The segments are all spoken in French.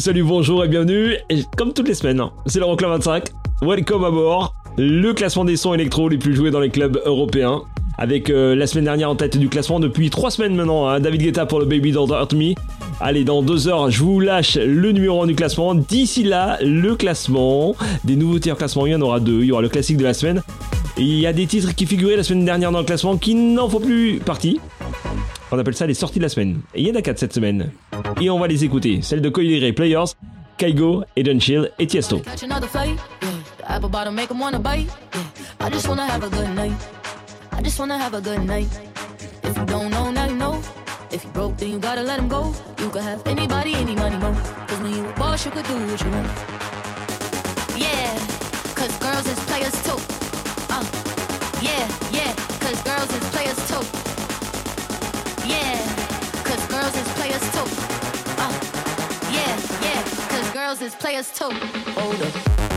salut, bonjour et bienvenue, comme toutes les semaines, c'est l'Euroclub 25, welcome à bord, le classement des sons électro les plus joués dans les clubs européens, avec euh, la semaine dernière en tête du classement depuis 3 semaines maintenant, hein, David Guetta pour le Baby Don't Hurt Me. Allez, dans 2 heures, je vous lâche le numéro 1 du classement. D'ici là, le classement, des nouveautés en classement, il y en aura deux. Il y aura le classique de la semaine. Il y a des titres qui figuraient la semaine dernière dans le classement qui n'en font plus partie. On appelle ça les sorties de la semaine. Et il y en a 4 cette semaine. Et on va les écouter. Celles de Coily Players, Kaigo, Eden Chill et Tiesto. If you broke, then you gotta let him go. You could have anybody, any money, mo. Cause when you a boss, you could do what you want. Yeah, cause girls is players too. Uh, yeah, yeah, cause girls is players too. Players too. Uh, yeah, yeah, cause girls is players too. Hold up.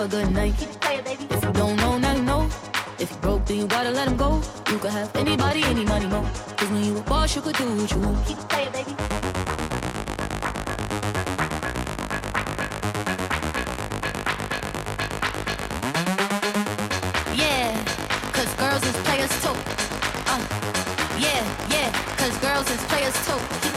Have a good night. Keep it playing, baby. If you don't know, now you know. If you broke, then you gotta let him go. You could have anybody, any money, mo. Cause when you a boss, you could do what you want. Keep playing, baby. Yeah, cause girls is players too. Uh, yeah, yeah, cause girls is players too.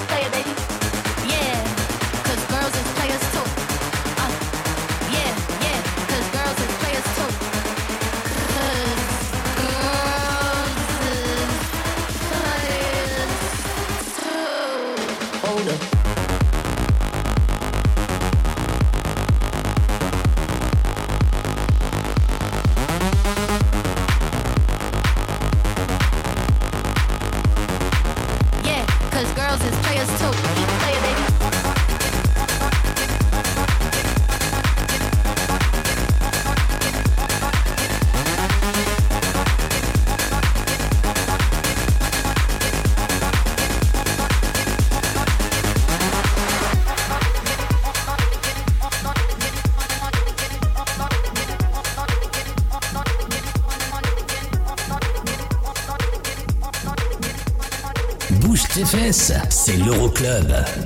l'Euroclub.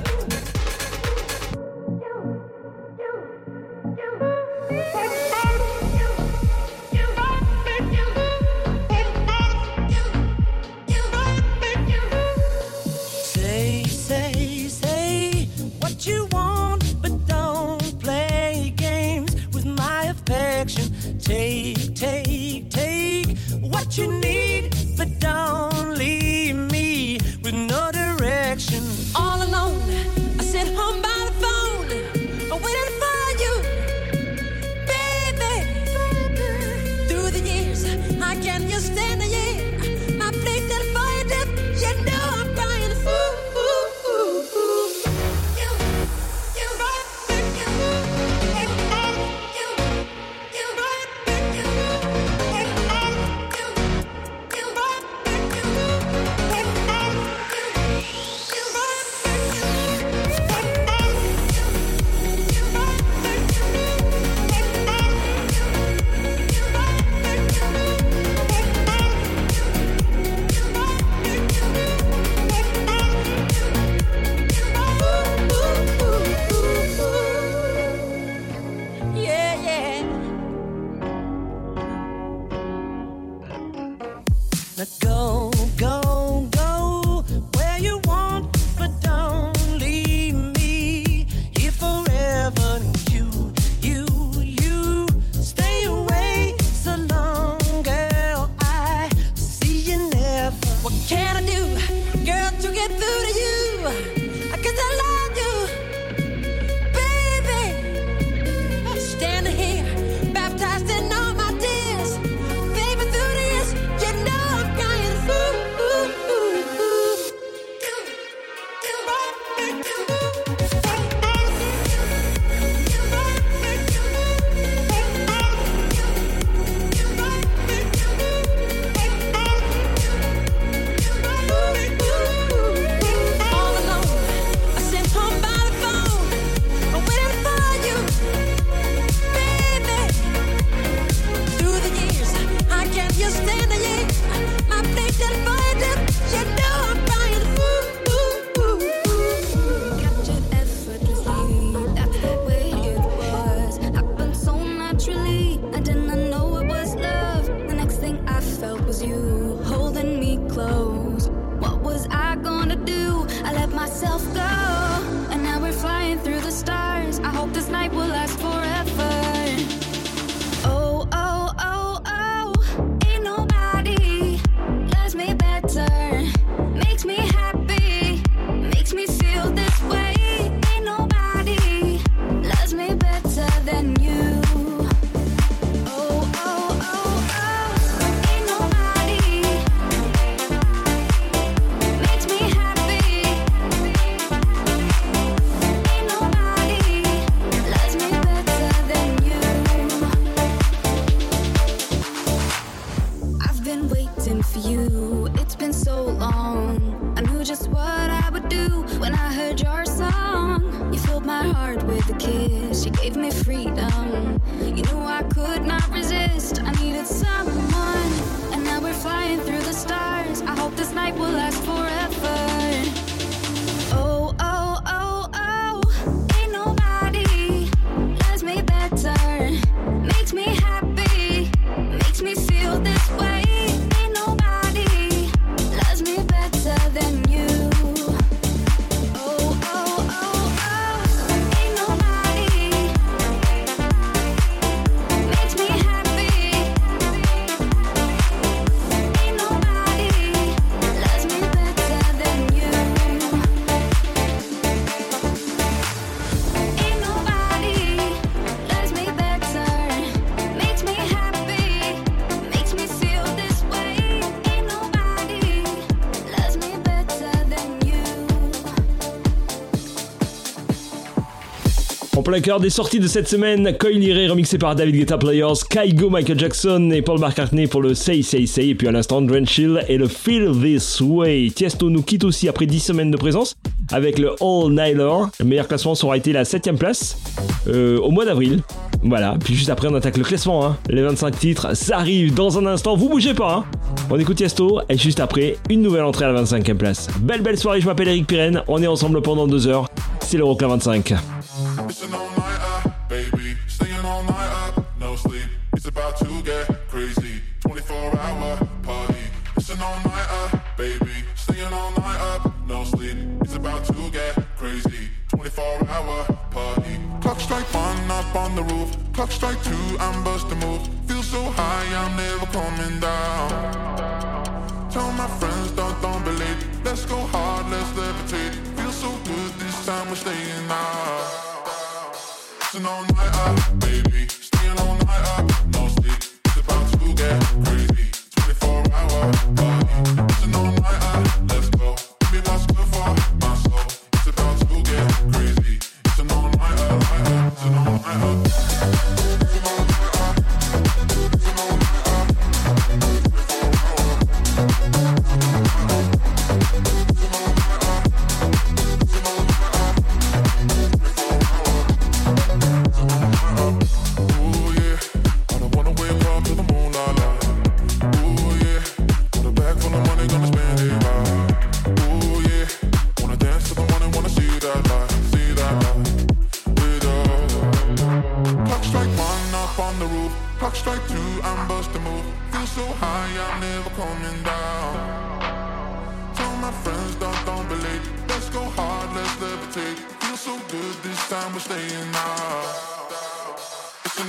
Cœur des sorties de cette semaine, Coil Ray remixé par David Guetta Players, Kygo, Michael Jackson et Paul McCartney pour le Say Say Say, et puis à l'instant Drenchill et le Feel This Way. Tiesto nous quitte aussi après 10 semaines de présence, avec le All Nighter. Le meilleur classement ça aura été la 7ème place euh, au mois d'avril. Voilà, puis juste après on attaque le classement, hein. les 25 titres, ça arrive dans un instant, vous bougez pas. Hein. On écoute Yesto et juste après une nouvelle entrée à la 25ème place. Belle belle soirée, je m'appelle Eric Pirenne, on est ensemble pendant deux heures, c'est l'Euroclub 25.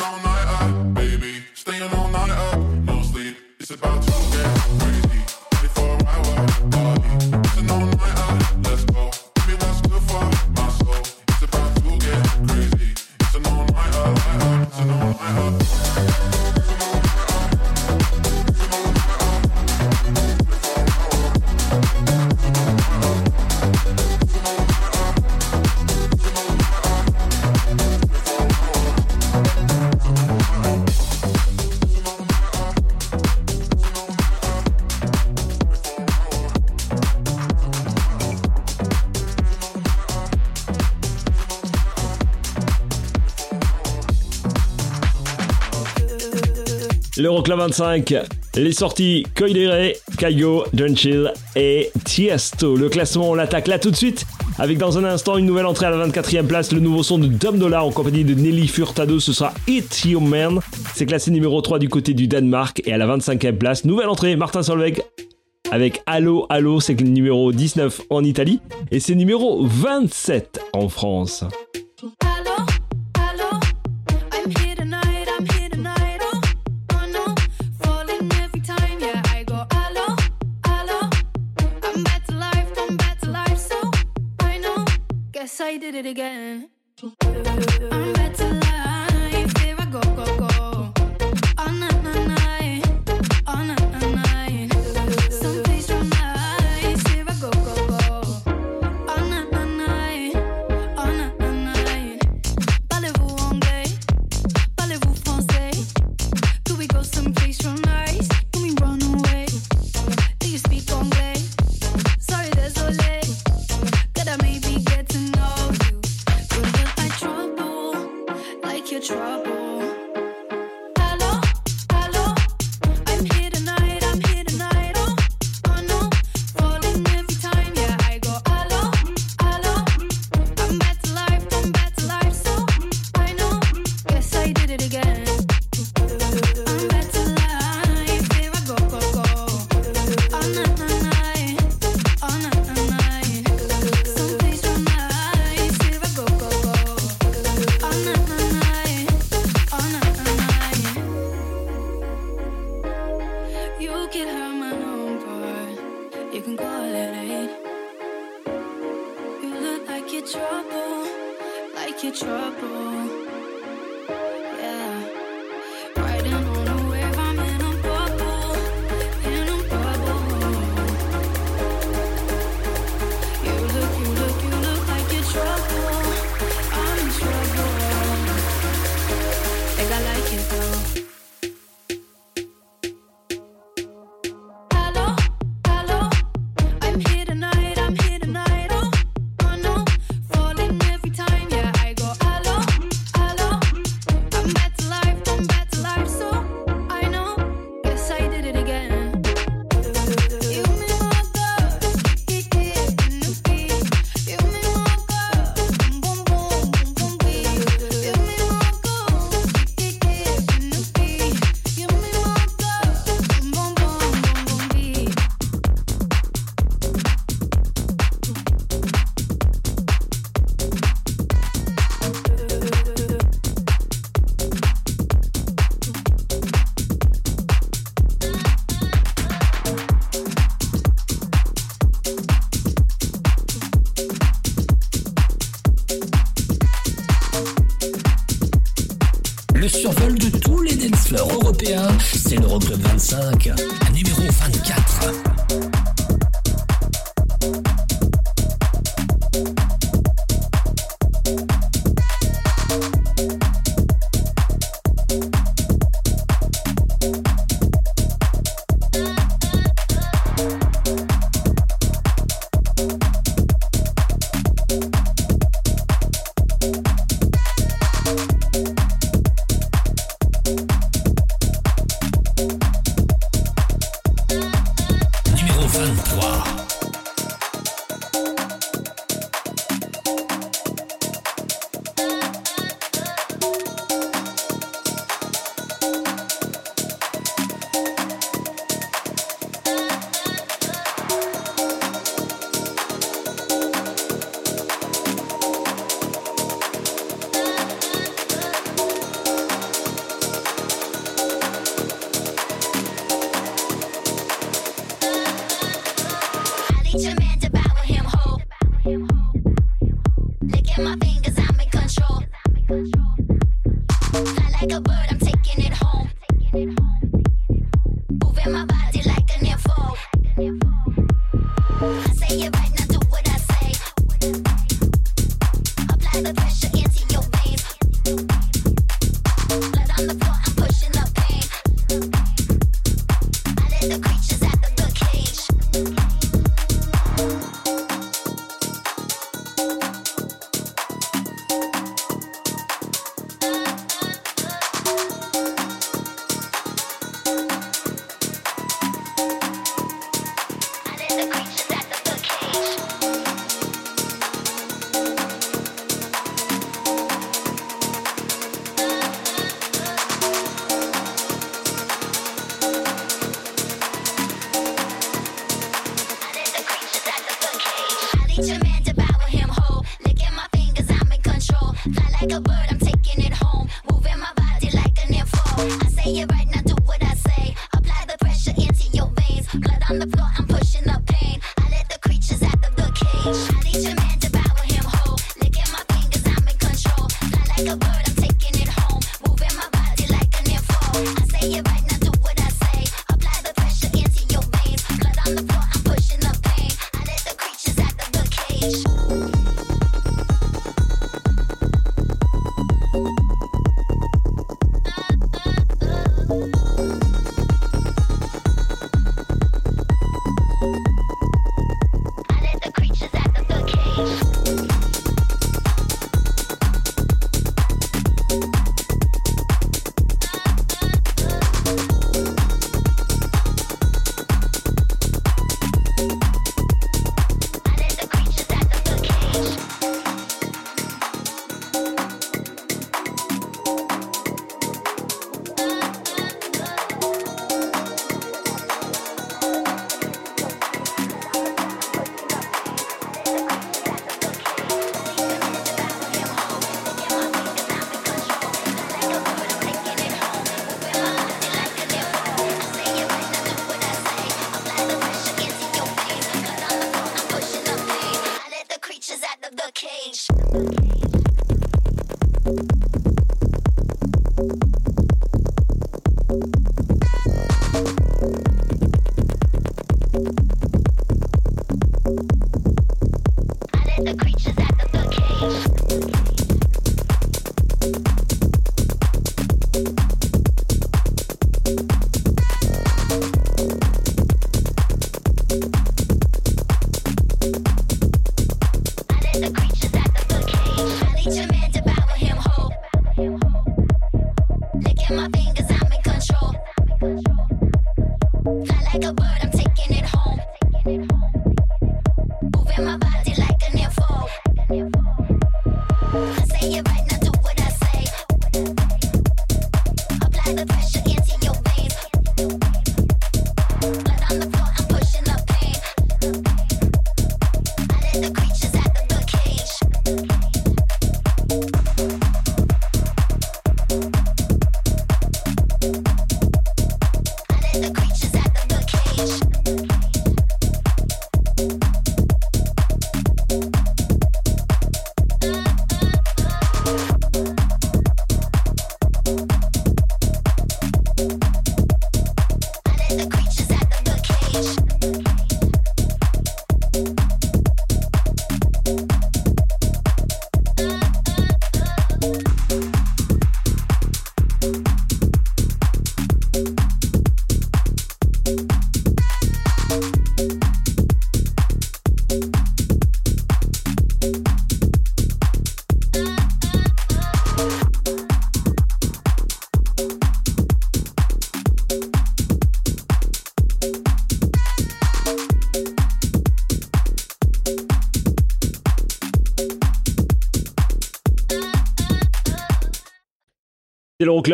All night up, baby. Staying all night up, no sleep. It's about to get crazy. L'Euroclub 25, les sorties Koidere, Kaigo, John Chill et Tiesto. Le classement, on l'attaque là tout de suite avec dans un instant une nouvelle entrée à la 24e place, le nouveau son de Dom Dollar en compagnie de Nelly Furtado, ce sera It's Your Man. C'est classé numéro 3 du côté du Danemark et à la 25e place, nouvelle entrée, Martin Solveig avec Allo Allo, c'est le numéro 19 en Italie et c'est numéro 27 en France. I did it again. I'm to life, here I go, go, go,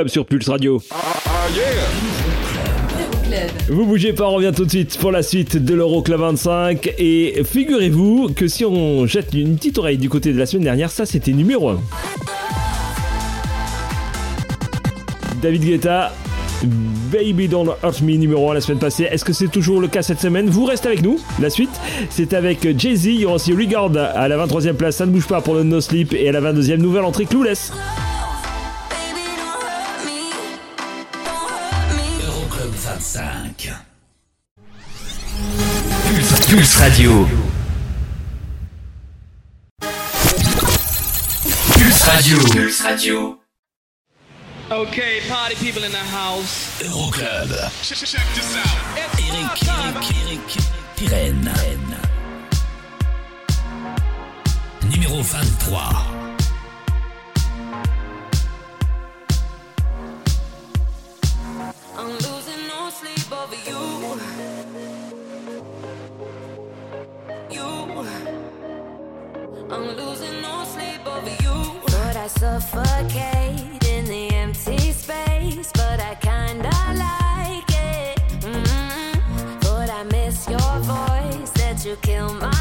Sur Pulse Radio. Vous bougez pas, on revient tout de suite pour la suite de l'Euroclub 25. Et figurez-vous que si on jette une petite oreille du côté de la semaine dernière, ça c'était numéro 1. David Guetta, Baby Don't Hurt Me numéro 1 la semaine passée. Est-ce que c'est toujours le cas cette semaine? Vous restez avec nous. La suite, c'est avec Jay-Z. Il y aura aussi Regard à la 23e place. Ça ne bouge pas pour le No Sleep. Et à la 22e, nouvelle entrée Clueless. Pulse, Radio. Pulse Radio. Pulse Radio. Okay, party people in the house. Euroclub. Eric, Eric, Eric, Pirenne. Numéro 23. I'm losing no sleep over you. But I suffocate in the empty space. But I kinda like it. mm But I miss your voice. That you kill my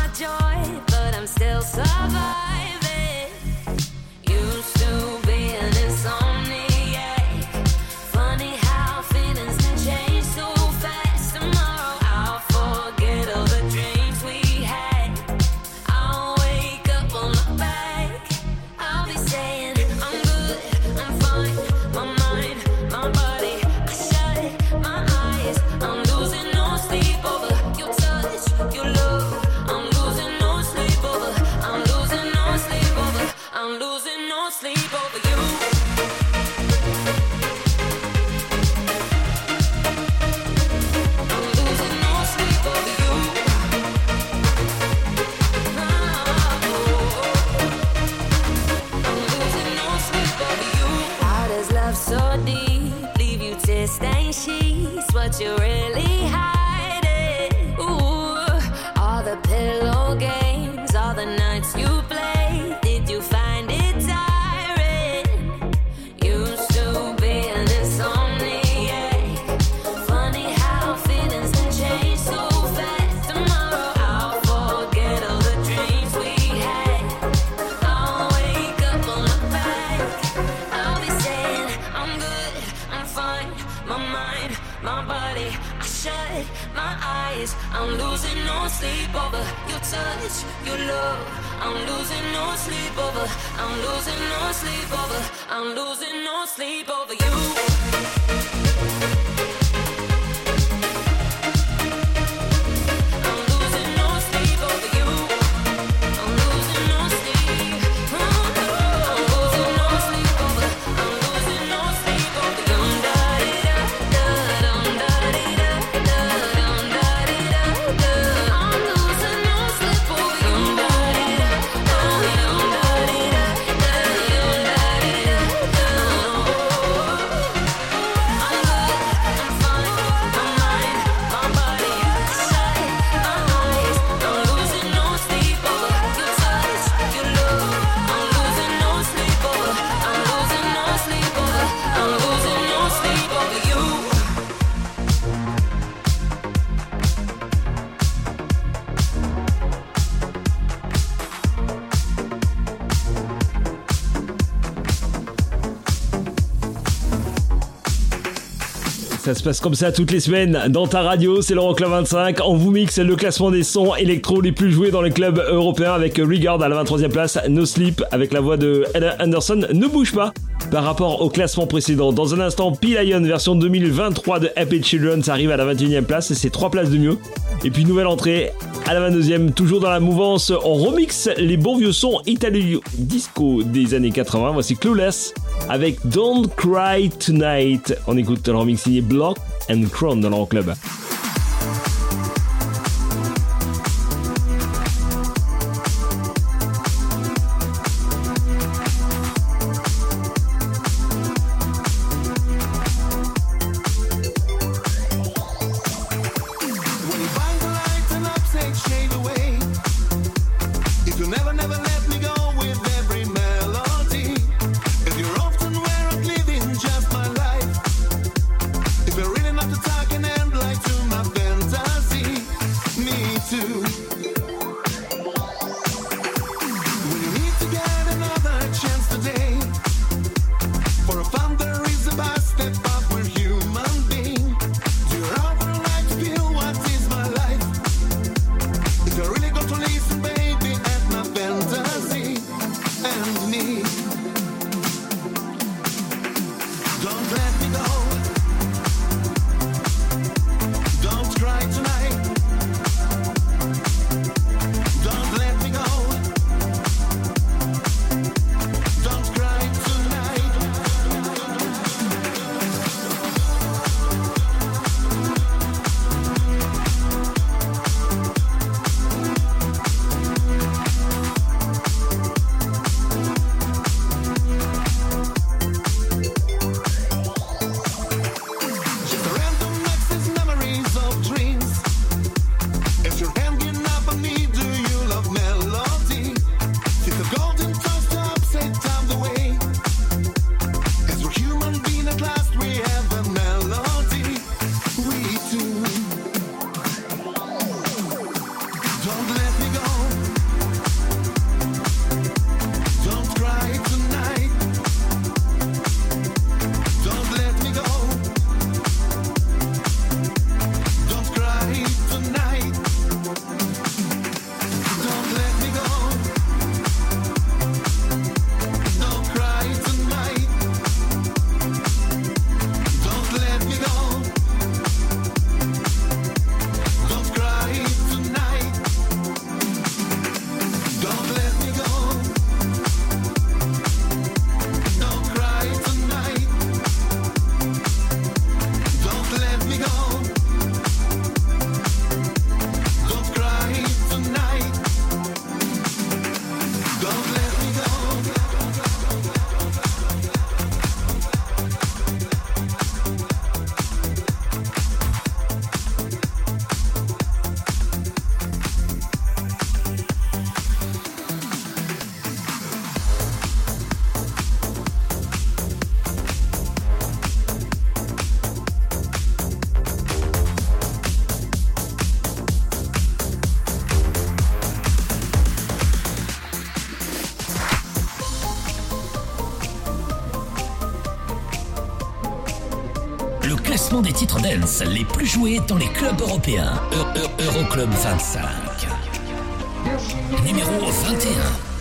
Ça se passe comme ça toutes les semaines dans ta radio, c'est l'Euroclub 25. On vous mixe le classement des sons électro les plus joués dans les clubs européens avec Regard à la 23e place, No Sleep avec la voix de Ella Anderson. Ne bouge pas par rapport au classement précédent. Dans un instant, P-Lion version 2023 de Happy Children, arrive à la 21e place c'est 3 places de mieux. Et puis nouvelle entrée à la 22e, toujours dans la mouvance, on remix les bons vieux sons italo disco des années 80. Voici Clueless avec Don't Cry Tonight. On écoute le remix signé Block and Crown dans leur club. Titres dance les plus joués dans les clubs européens. Eu- Eu- Euroclub 25. Numéro 21.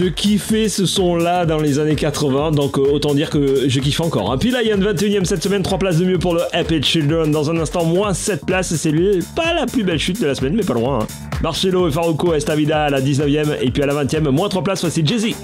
Je kiffais ce son-là dans les années 80, donc euh, autant dire que je kiffe encore. hein. Puis là, il y a une 21ème cette semaine, 3 places de mieux pour le Happy Children. Dans un instant, moins 7 places, c'est pas la plus belle chute de la semaine, mais pas loin. hein. Marcelo et Faruko Estavida à la 19ème, et puis à la 20ème, moins 3 places, voici Jay-Z.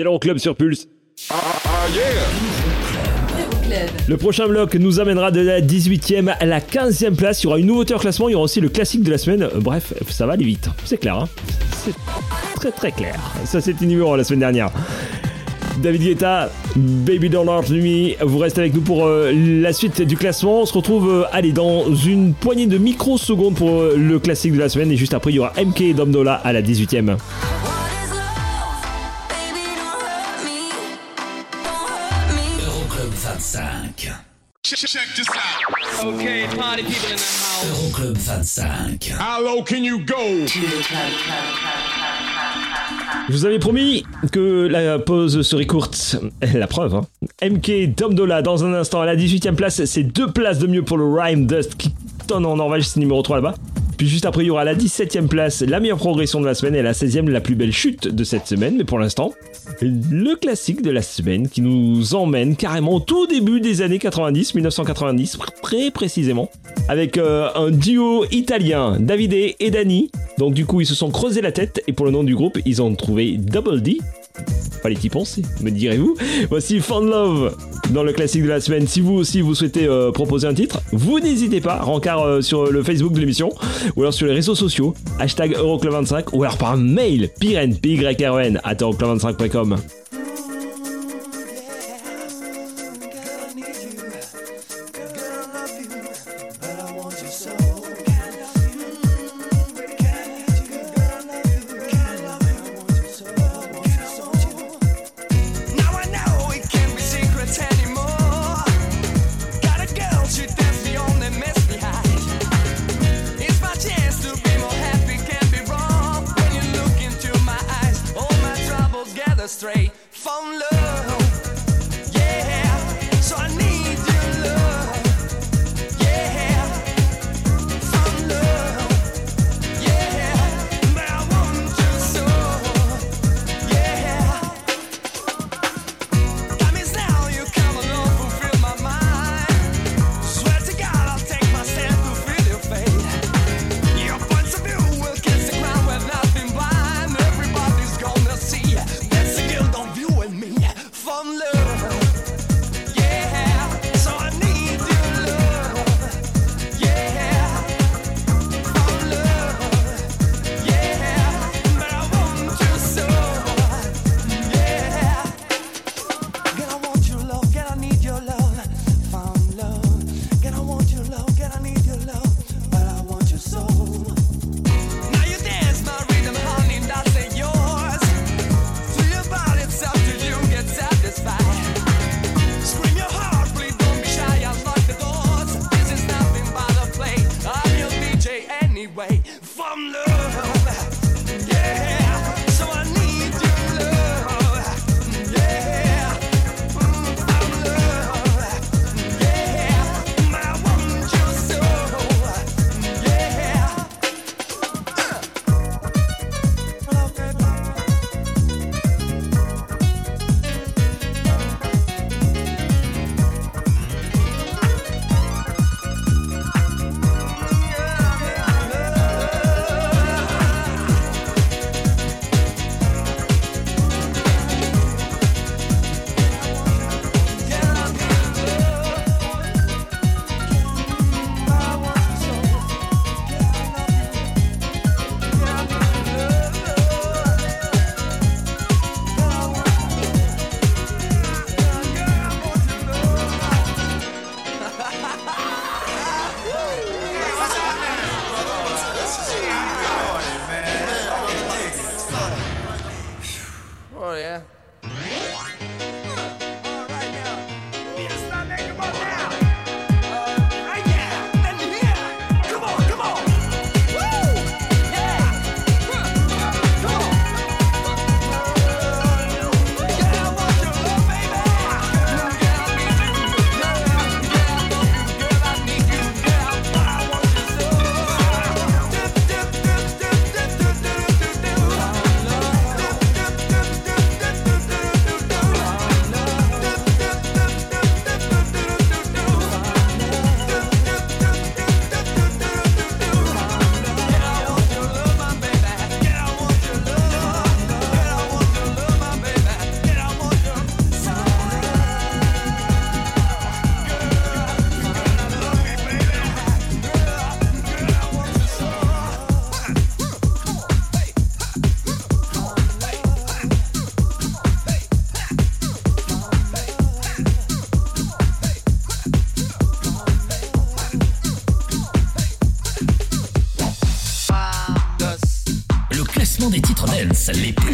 C'est l'Euroclub sur Pulse. Euroclub. Le prochain bloc nous amènera de la 18e à la 15e place. Il y aura une nouveauté en classement. Il y aura aussi le classique de la semaine. Bref, ça va aller vite. C'est clair. hein C'est très très clair. Ça, c'était numéro 1 la semaine dernière. David Guetta, Baby Don't Hurt Me. Vous restez avec nous pour euh, la suite du classement. On se retrouve, euh, allez, dans une poignée de microsecondes pour euh, le classique de la semaine. Et juste après, il y aura MK et Domdola à la 18e. Check this out. Okay, party people in the house. Euroclub 25. How low can you go? Je vous avais promis que la pause serait courte. La preuve, hein. MK Domdola dans un instant à la 18ème place. C'est deux places de mieux pour le Rhyme Dust qui tonne en Norvège, c'est numéro 3 là-bas. Puis juste après, il y aura la 17ème place, la meilleure progression de la semaine, et la 16ème, la plus belle chute de cette semaine. Mais pour l'instant, le classique de la semaine qui nous emmène carrément au tout début des années 90, 1990, très précisément, avec euh, un duo italien, Davide et Dani. Donc du coup, ils se sont creusés la tête, et pour le nom du groupe, ils ont trouvé Double D. Fallait y penser, me direz-vous. Voici Fun Love dans le classique de la semaine. Si vous aussi vous souhaitez euh, proposer un titre, vous n'hésitez pas, rencard euh, sur le Facebook de l'émission, ou alors sur les réseaux sociaux, hashtag Euroclub25, ou alors par mail, pyren, p y r -E n, at euroclub25.com.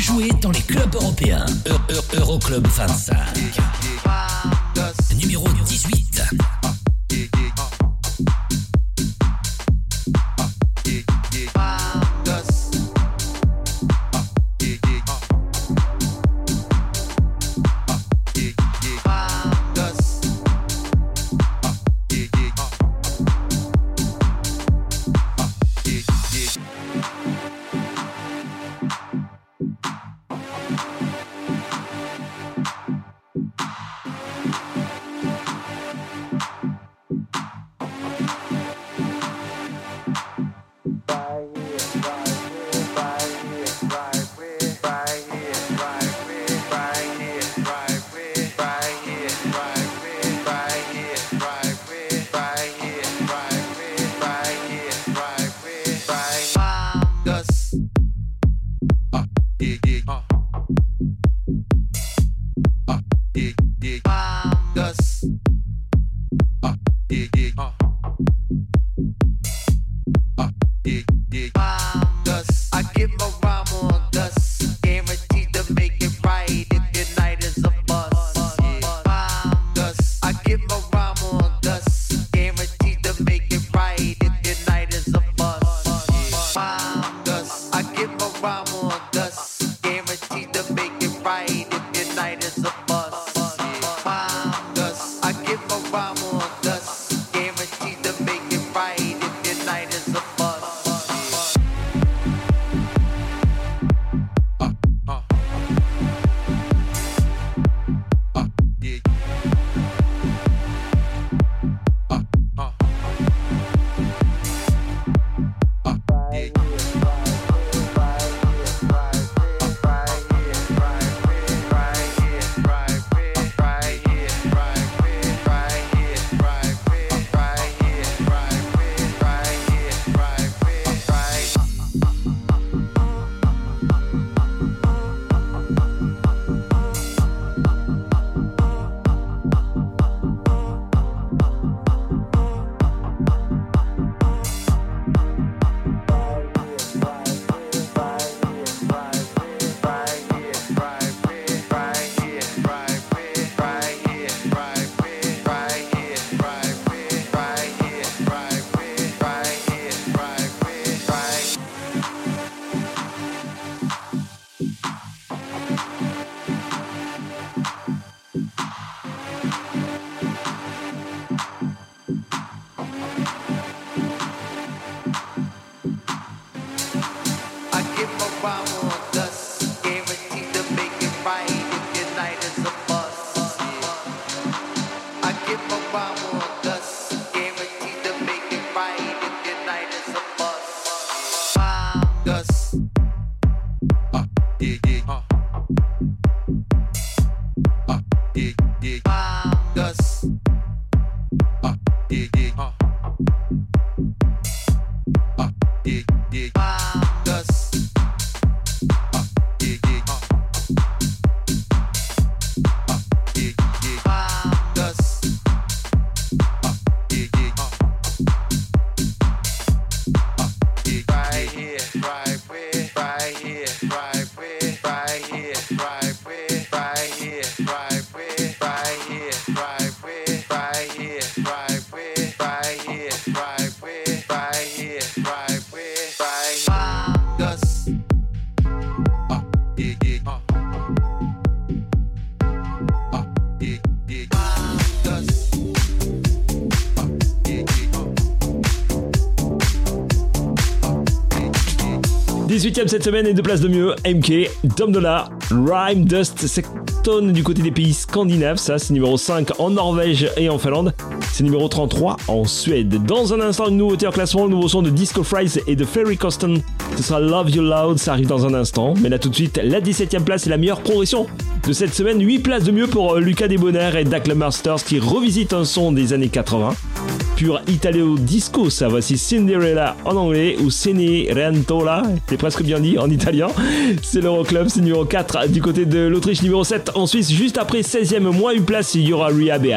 jouer dans les clubs européens. Euroclub -Euro 25. 18ème cette semaine et deux places de mieux. MK, Dom Dollar, Rhyme Dust, Secton du côté des pays scandinaves. Ça, c'est numéro 5 en Norvège et en Finlande. C'est numéro 33 en Suède. Dans un instant, une nouveauté en classement, le nouveau son de Disco Fries et de Ferry Coston. Ce sera Love You Loud, ça arrive dans un instant. Mais là, tout de suite, la 17ème place est la meilleure progression de cette semaine. 8 places de mieux pour euh, Lucas Debonair et Dak Masters qui revisitent un son des années 80 pur italio disco, ça. Voici Cinderella en anglais ou Cenerentola, c'est presque bien dit en italien. C'est l'Euroclub, c'est numéro 4 du côté de l'Autriche, numéro 7 en Suisse, juste après 16ème, moins une place, il y aura Rehab et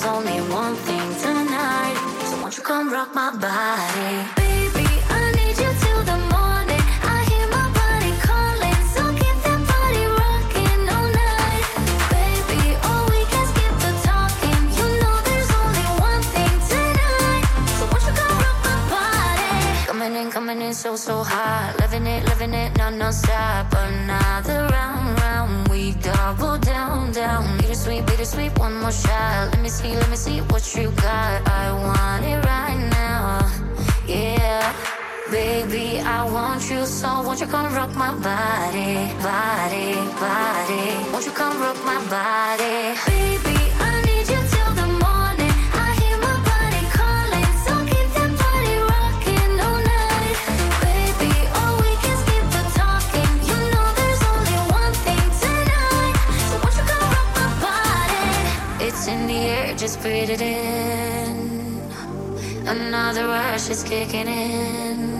there's only one Baby, I want you so won't you come rock my body, body, body? Won't you come rock my body? Baby, I need you till the morning. I hear my body calling, so keep that body rocking all night. Baby, oh, we can skip the talking. You know there's only one thing tonight. So won't you come rock my body? It's in the air, just breathe it in. Another rush is kicking in.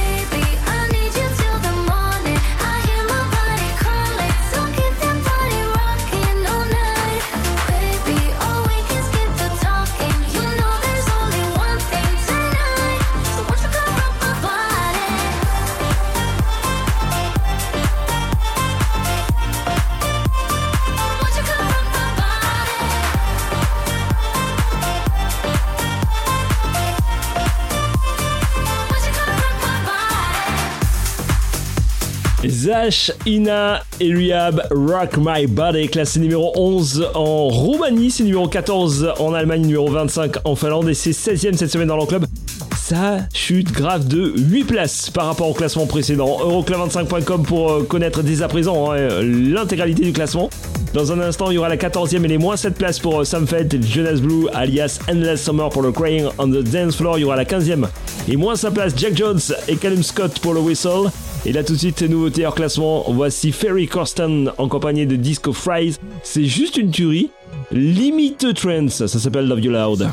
Zach, Ina et Rock My Body, classé numéro 11 en Roumanie, c'est numéro 14 en Allemagne, numéro 25 en Finlande et c'est 16ème cette semaine dans l'Euroclub. Ça chute grave de 8 places par rapport au classement précédent. Euroclub25.com pour euh, connaître dès à présent hein, l'intégralité du classement. Dans un instant, il y aura la 14e et les moins 7 places pour euh, Sam Fett et Jonas Blue, alias Endless Summer pour le Crying on the Dance Floor. Il y aura la 15e et moins 5 places Jack Jones et Callum Scott pour le Whistle. Et là tout de suite, nouveauté hors classement, voici Ferry Corsten en compagnie de Disco Fries. C'est juste une tuerie. Limite Trends, ça s'appelle Love You Loud.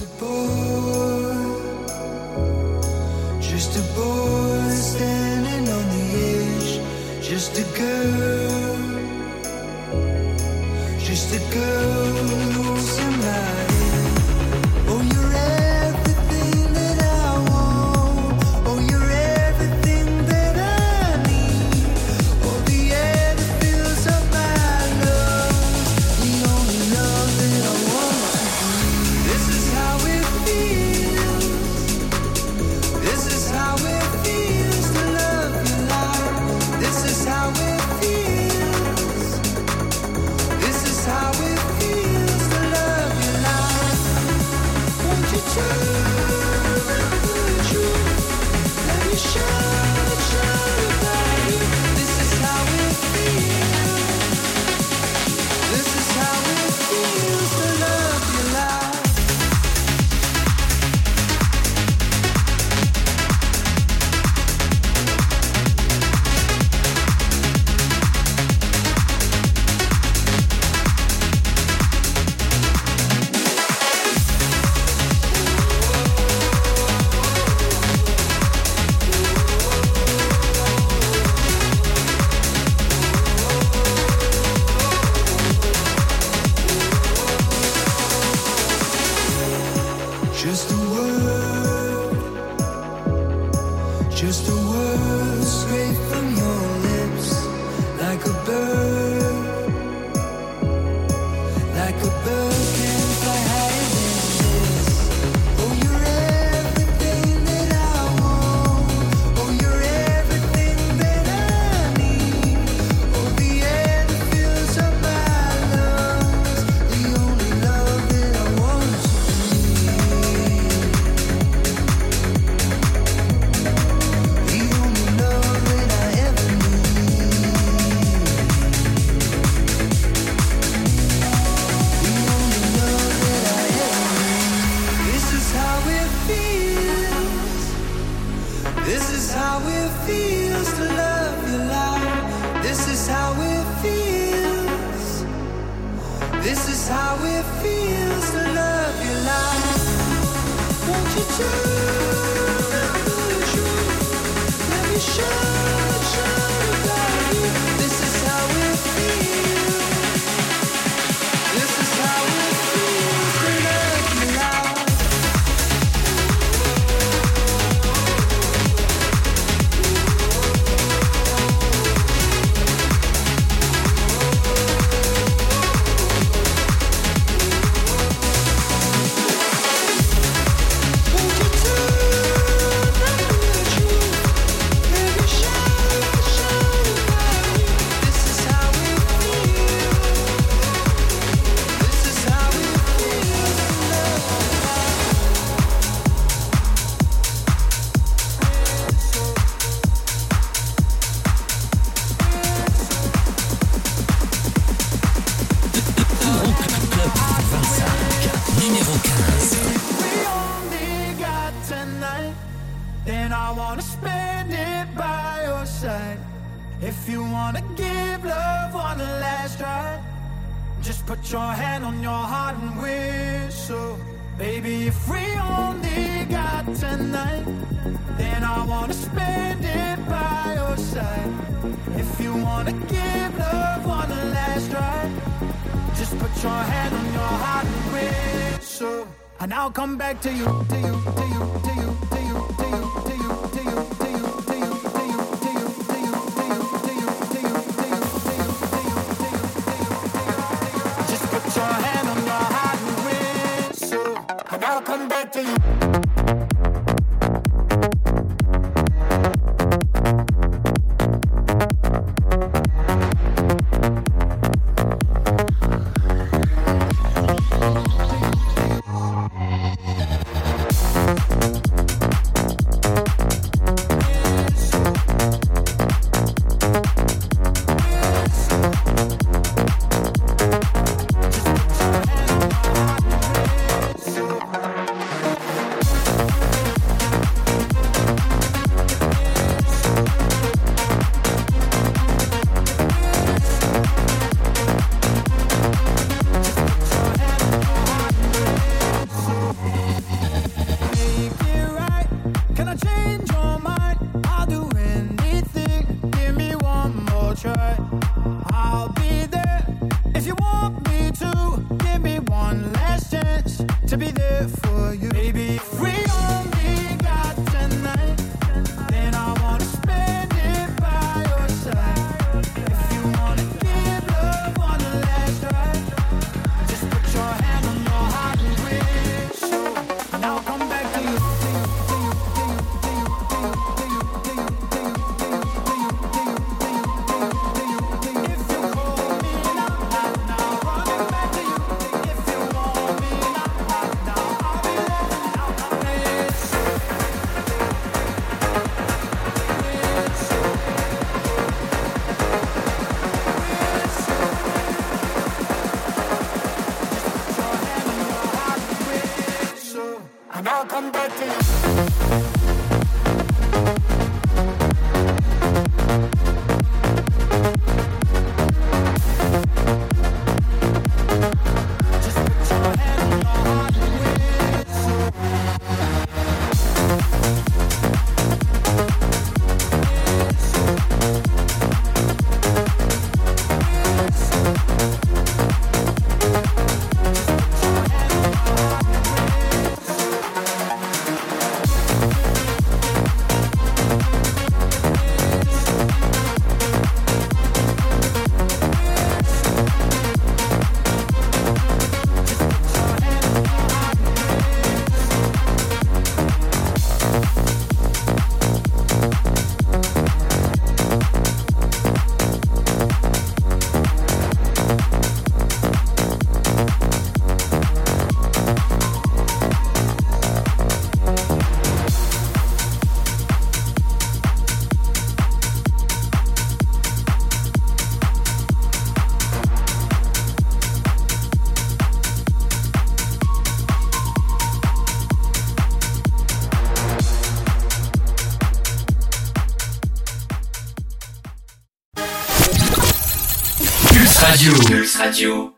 Radio. Pulse Radio.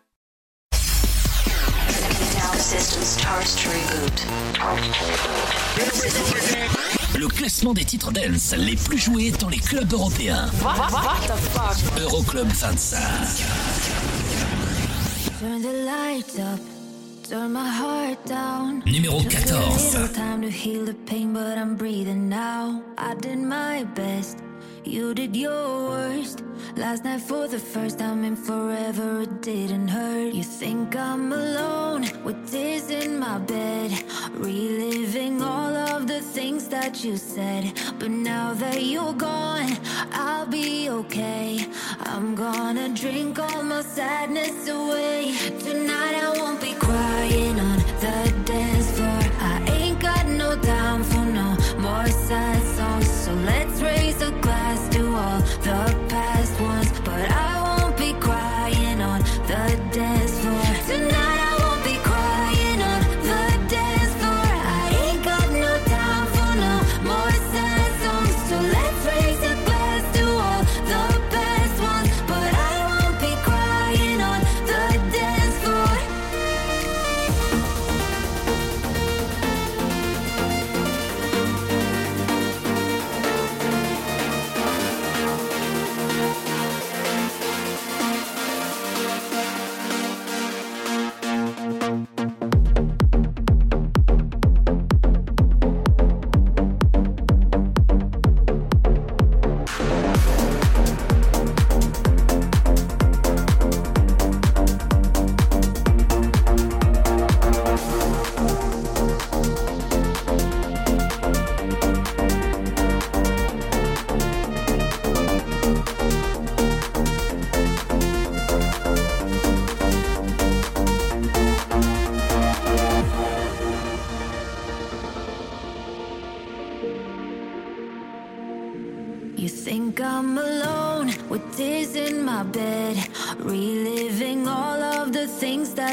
system starts to reboot. Le classement des titres dance les plus joués dans les clubs européens. Euroclub 25. Turn the lights up, turn my heart down. Numéro Took a 14. little time to heal the pain, but I'm breathing now. I did my best, you did your worst. Last night for the first time in forever, you said.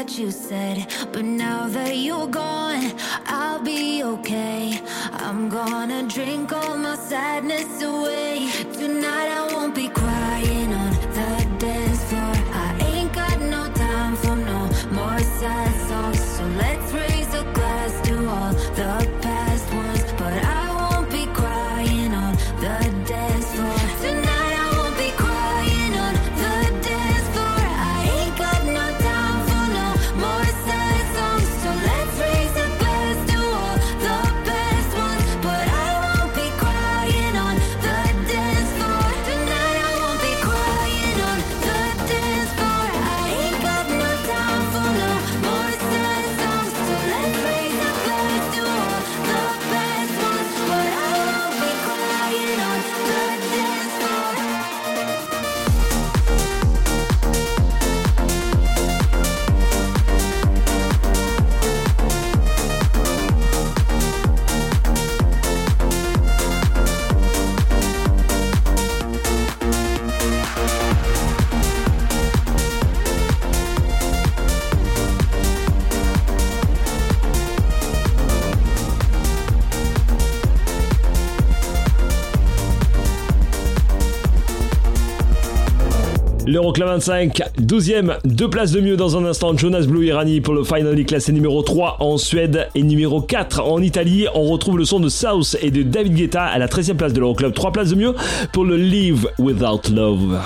That you said. But now that you're gone, I'll be okay. I'm gonna drink all my sadness away. Tonight L'Euroclub 25, 12e, deux places de mieux dans un instant. Jonas Blue Irani pour le finally classé numéro 3 en Suède et numéro 4 en Italie. On retrouve le son de South et de David Guetta à la 13e place de l'Euroclub. 3 places de mieux pour le live without love.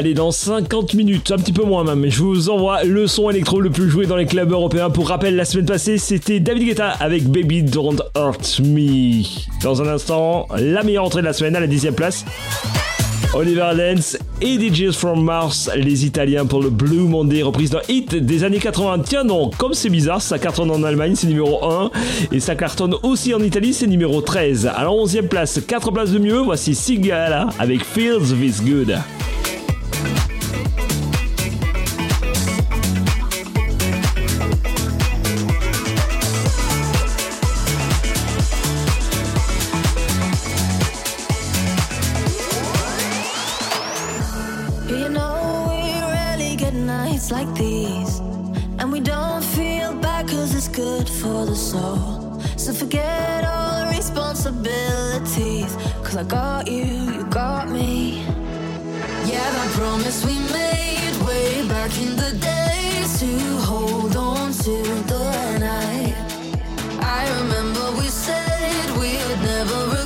Allez, dans 50 minutes, un petit peu moins même, je vous envoie le son électro le plus joué dans les clubs européens. Pour rappel, la semaine passée, c'était David Guetta avec Baby Don't Hurt Me. Dans un instant, la meilleure entrée de la semaine à la 10 place. Oliver Lenz et DJs from Mars, les Italiens pour le Blue Monday, reprise d'un hit des années 80. Tiens donc, comme c'est bizarre, ça cartonne en Allemagne, c'est numéro 1, et ça cartonne aussi en Italie, c'est numéro 13. Alors 11e place, 4 places de mieux, voici Sigala avec Feels This Good. You know we rarely get nights like these. And we don't feel bad cause it's good for the soul. So forget all the responsibilities. Cause I got you, you got me. Yeah, that promise we made way back in the days To hold on to the night. I remember we said we would never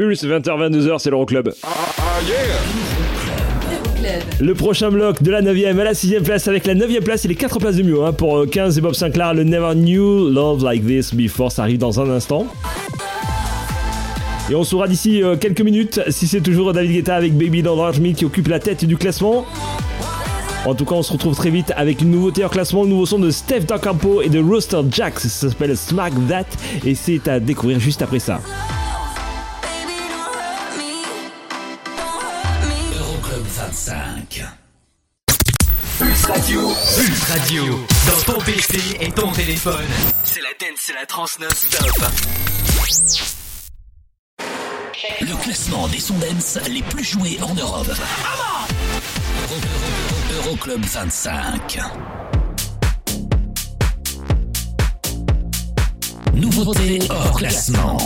Pulse 20h-22h, c'est l'Euroclub. Euroclub. Le prochain bloc de la 9ème à la 6ème place avec la 9ème place et les 4 places de mieux hein, pour euh, 15 et Bob Sinclair. Le Never Knew Love Like This Before, ça arrive dans un instant. Et on saura d'ici euh, quelques minutes si c'est toujours David Guetta avec Baby Don't Me qui occupe la tête du classement. En tout cas, on se retrouve très vite avec une nouveauté en classement, le nouveau son de Steph Campo et de Rooster Jacks. Ça s'appelle Smack That et c'est à découvrir juste après ça. Radio. Dans ton PC et ton téléphone. C'est la dance, c'est la trans non-stop. Le classement des sons dance les plus joués en Europe. Euro- Euro- Euroclub 25. Nouveauté hors classement.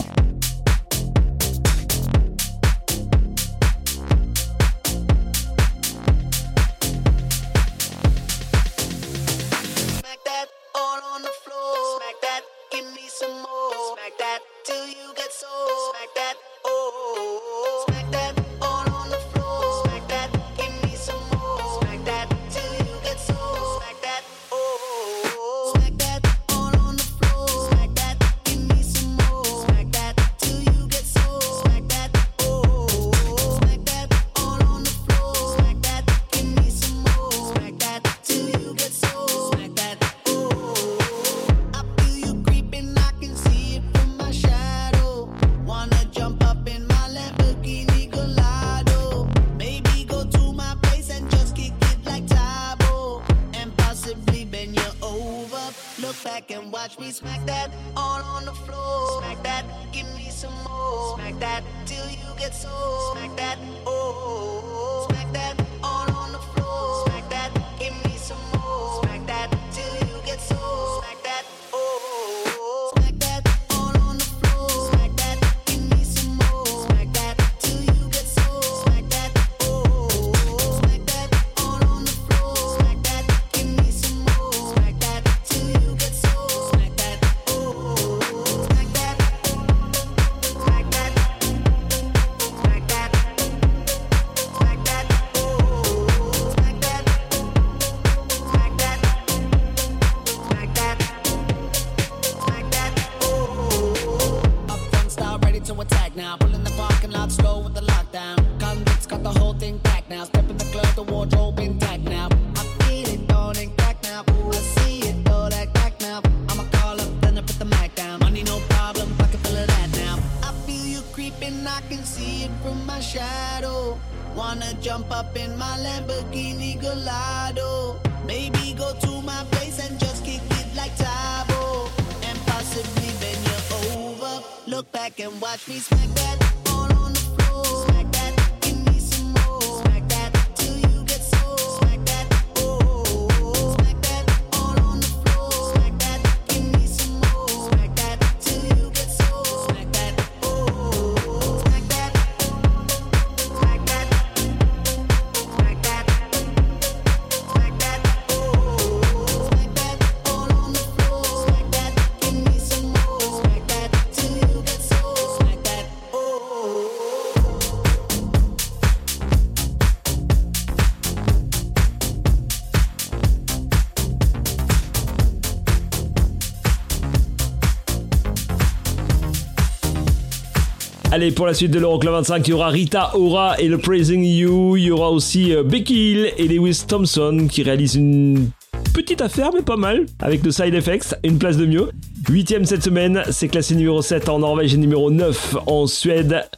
Allez, pour la suite de l'Euroclub 25, il y aura Rita Ora et le Praising You. Il y aura aussi euh, Becky Hill et Lewis Thompson qui réalisent une petite affaire, mais pas mal, avec le Side Effects, une place de mieux. Huitième cette semaine, c'est classé numéro 7 en Norvège et numéro 9 en Suède.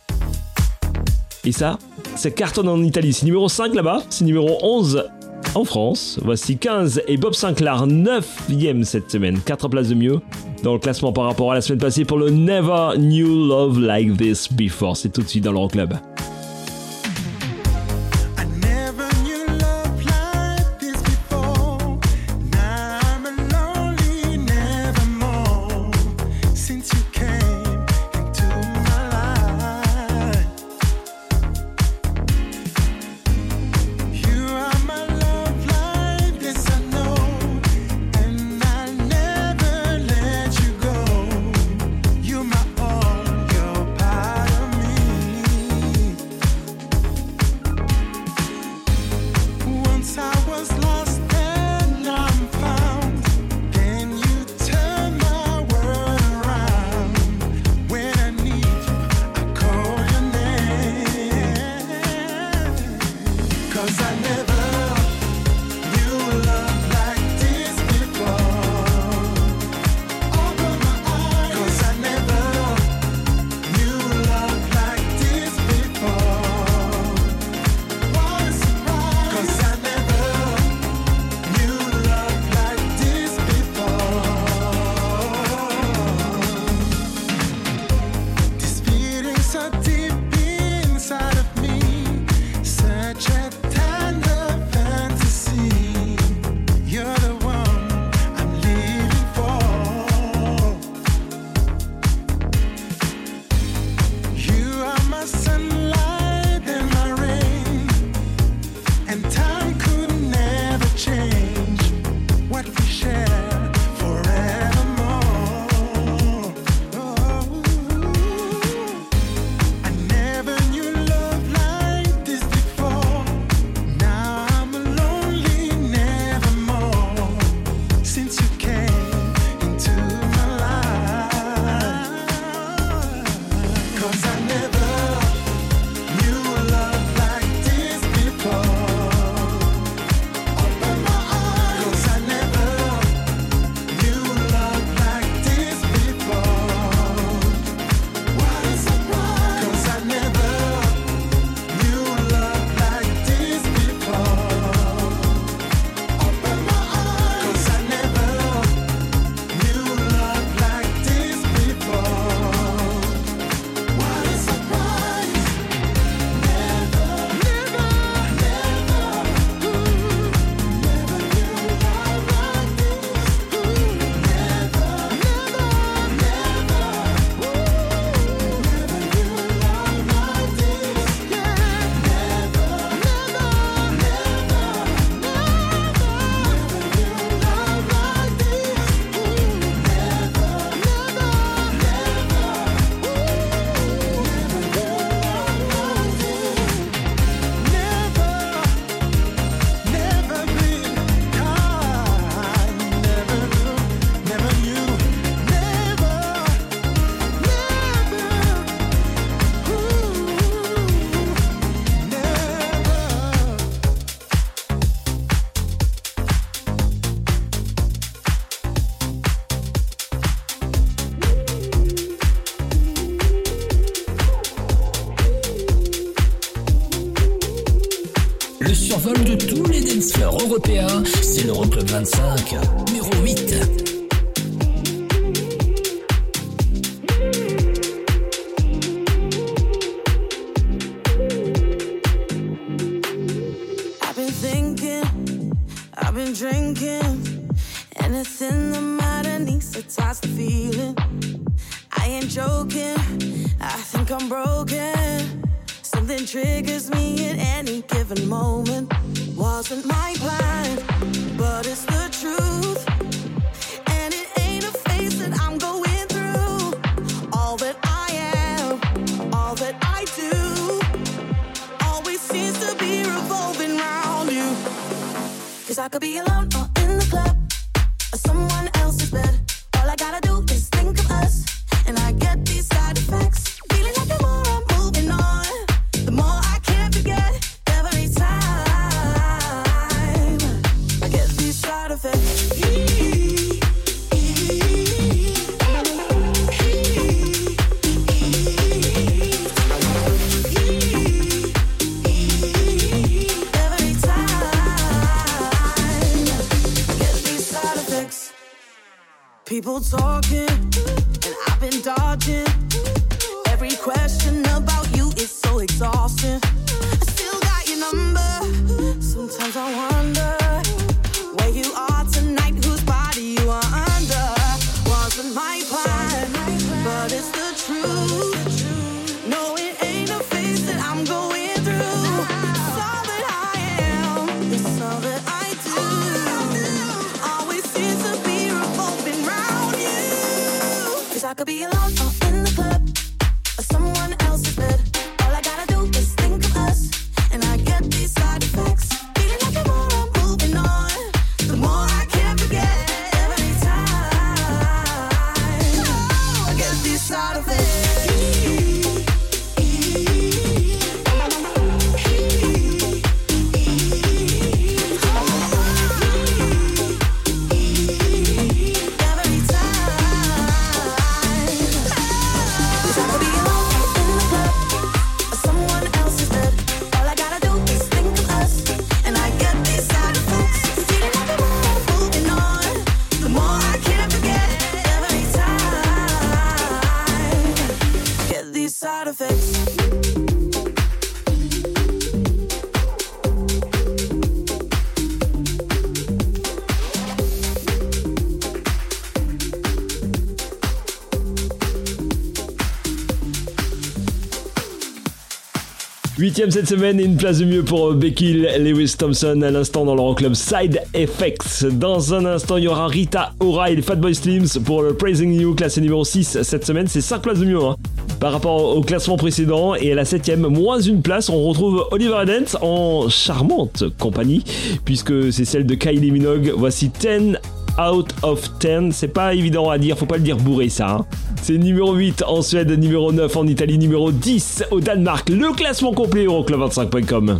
Et ça, c'est cartonne en Italie. C'est numéro 5 là-bas, c'est numéro 11 en France. Voici 15 et Bob Sinclair 9ème cette semaine, 4 places de mieux dans le classement par rapport à la semaine passée pour le Never Knew Love Like This Before. C'est tout de suite dans l'Euroclub. Never Huitième cette semaine et une place de mieux pour euh, Becky Lewis Thompson à l'instant dans leur club Side Effects. Dans un instant, il y aura Rita Ora et les Fatboy Slims pour le Praising You, classé numéro 6 cette semaine. C'est 5 places de mieux hein, par rapport au classement précédent. Et à la septième, moins une place, on retrouve Oliver Dance en charmante compagnie, puisque c'est celle de Kylie Minogue. Voici 10 out of 10. C'est pas évident à dire, faut pas le dire bourré ça. Hein. C'est numéro 8 en Suède, numéro 9 en Italie, numéro 10 au Danemark. Le classement complet Euroclub25.com.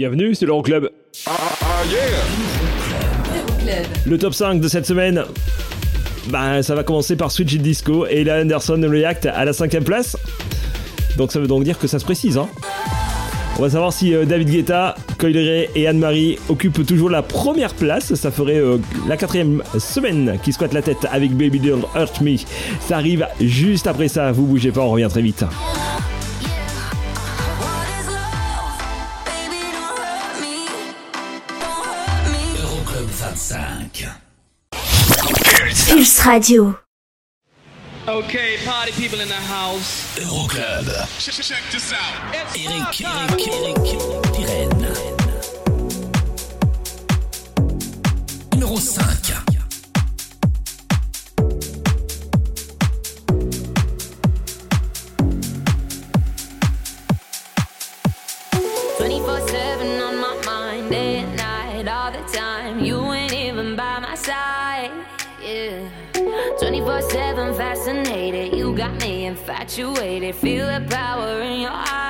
Bienvenue, c'est l'Euroclub. Le top 5 de cette semaine, bah, ça va commencer par Switch It Disco et la Anderson React à la cinquième place. Donc ça veut donc dire que ça se précise. Hein. On va savoir si euh, David Guetta, Coil et Anne-Marie occupent toujours la première place. Ça ferait euh, la quatrième semaine qui squatte la tête avec Baby Don't Hurt Me. Ça arrive juste après ça. Vous bougez pas, on revient très vite. Radio. Okay, party people in the house. Euroclub. Check, check this out. Eric, Eric, Eric, Pirenne. Numéro 5. Infatuated. Feel the power in your eyes.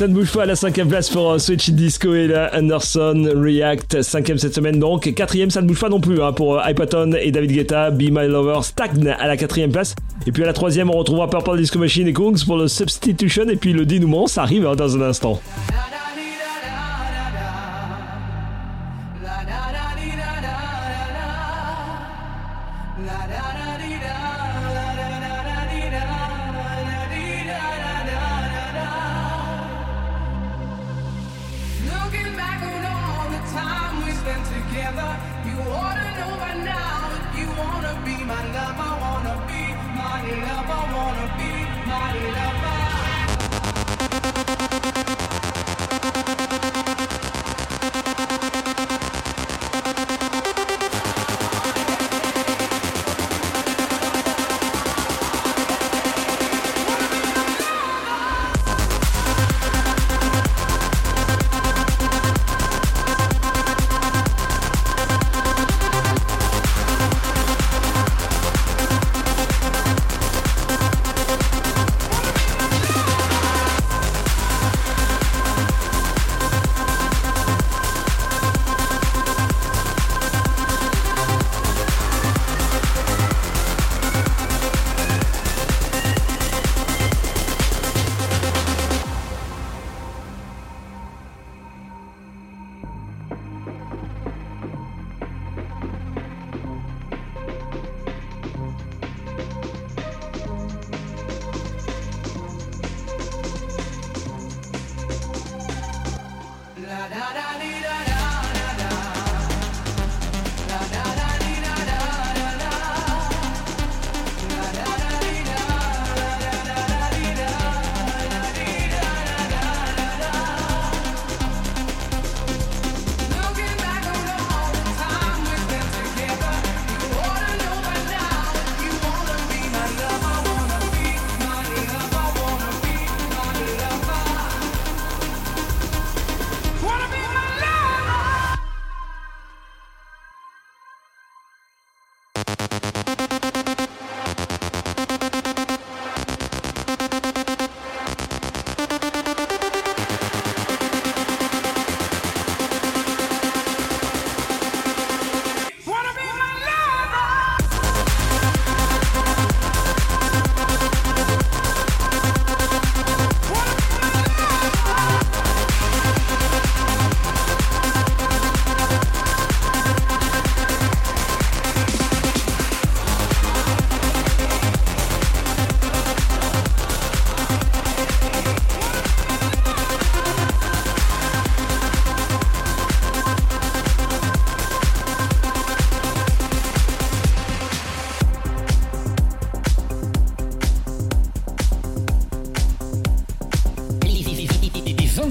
Ça ne bouge pas à la cinquième place pour euh, Switch It Disco et la Anderson React. Cinquième cette semaine donc. Quatrième, ça ne bouge pas non plus hein, pour euh, Hypaton et David Guetta. Be My Lover stagne à la quatrième place. Et puis à la troisième, on retrouvera Purple Disco Machine et Kungs pour le Substitution. Et puis le dénouement, ça arrive hein, dans un instant.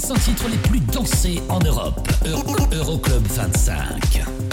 500 titres les plus dansés en Europe. Euroclub 25.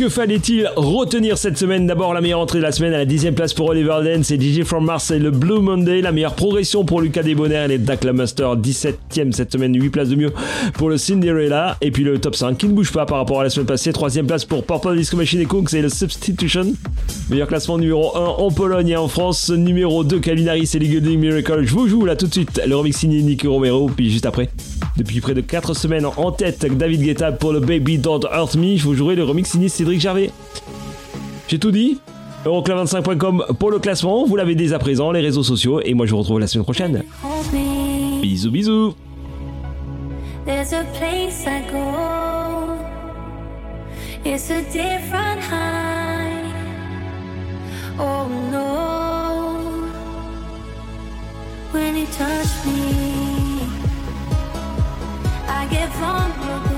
Que fallait-il retenir cette semaine D'abord, la meilleure entrée de la semaine à la 10 place pour Oliver Dance et DJ from Mars et le Blue Monday. La meilleure progression pour Lucas Desbonnaire et les Dakla Master, 17ème cette semaine, 8 places de mieux pour le Cinderella. Et puis le top 5 qui ne bouge pas par rapport à la semaine passée. Troisième place pour Purple Disco Machine et Cooks et le Substitution. Meilleur classement numéro 1 en Pologne et en France. Numéro 2, Calvin Harris et les Golden Miracle. Je vous joue là tout de suite le remix signé Nicky Romero. Puis juste après, depuis près de 4 semaines en tête, David Guetta pour le Baby Don't Hurt Me. Je vous jouerai le remix signé Cédric Gervais. J'ai tout dit Euroclub25.com pour le classement. Vous l'avez dès à présent, les réseaux sociaux. Et moi, je vous retrouve la semaine prochaine. Bisous, bisous. Oh no. When me, I get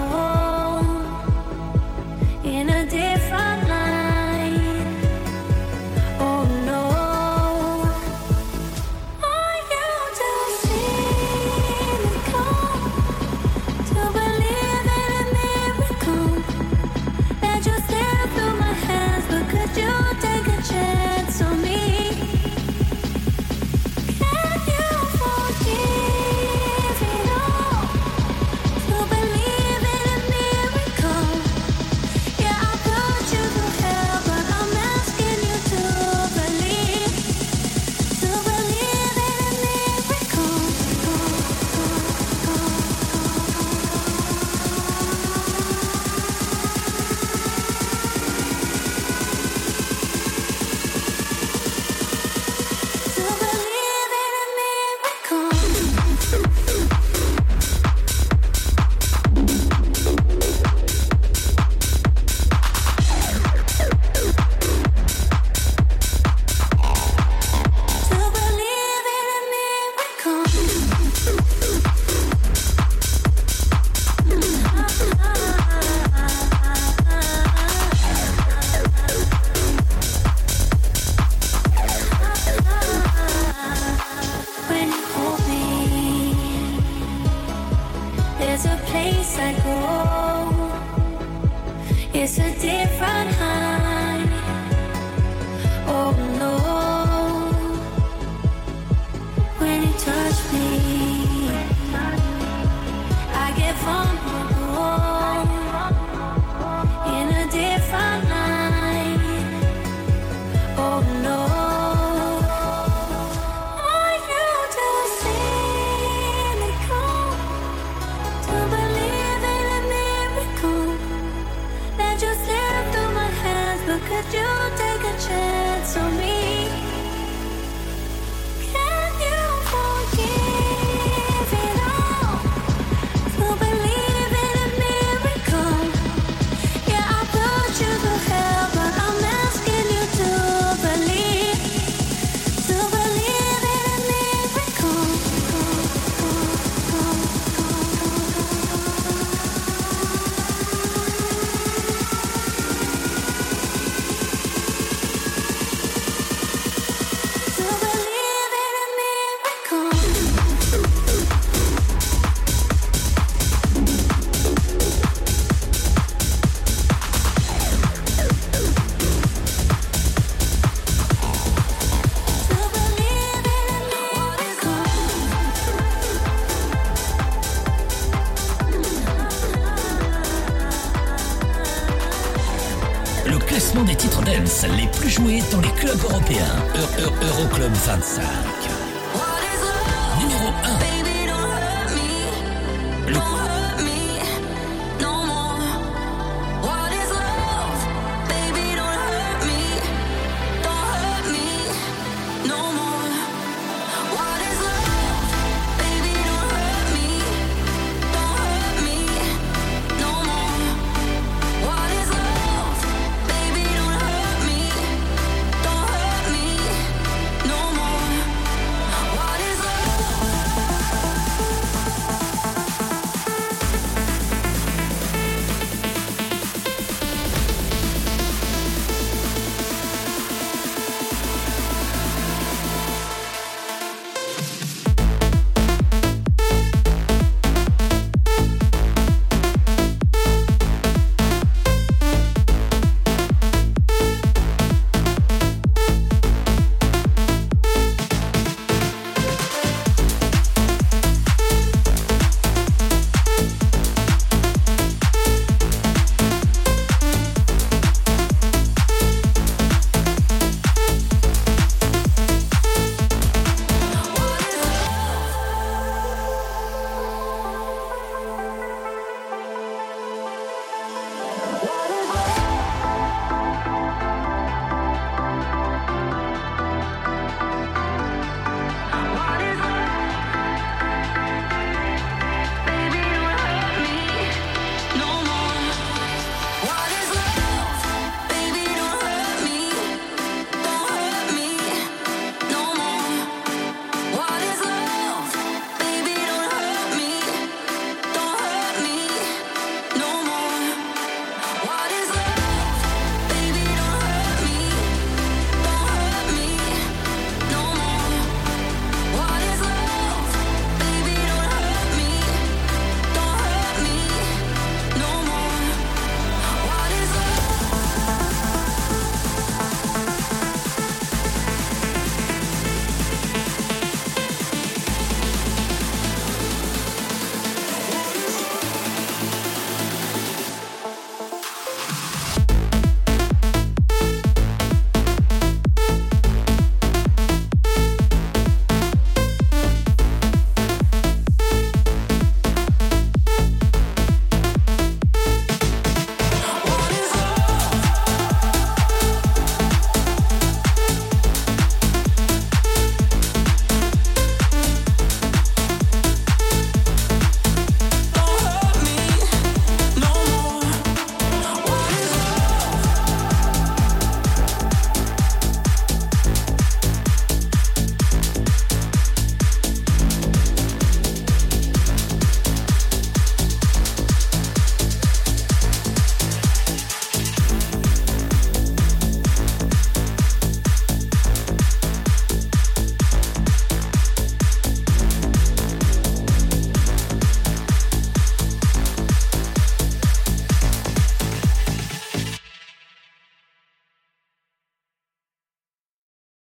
dans les clubs européens. Eu- Eu- Euroclub 25. Numéro 1.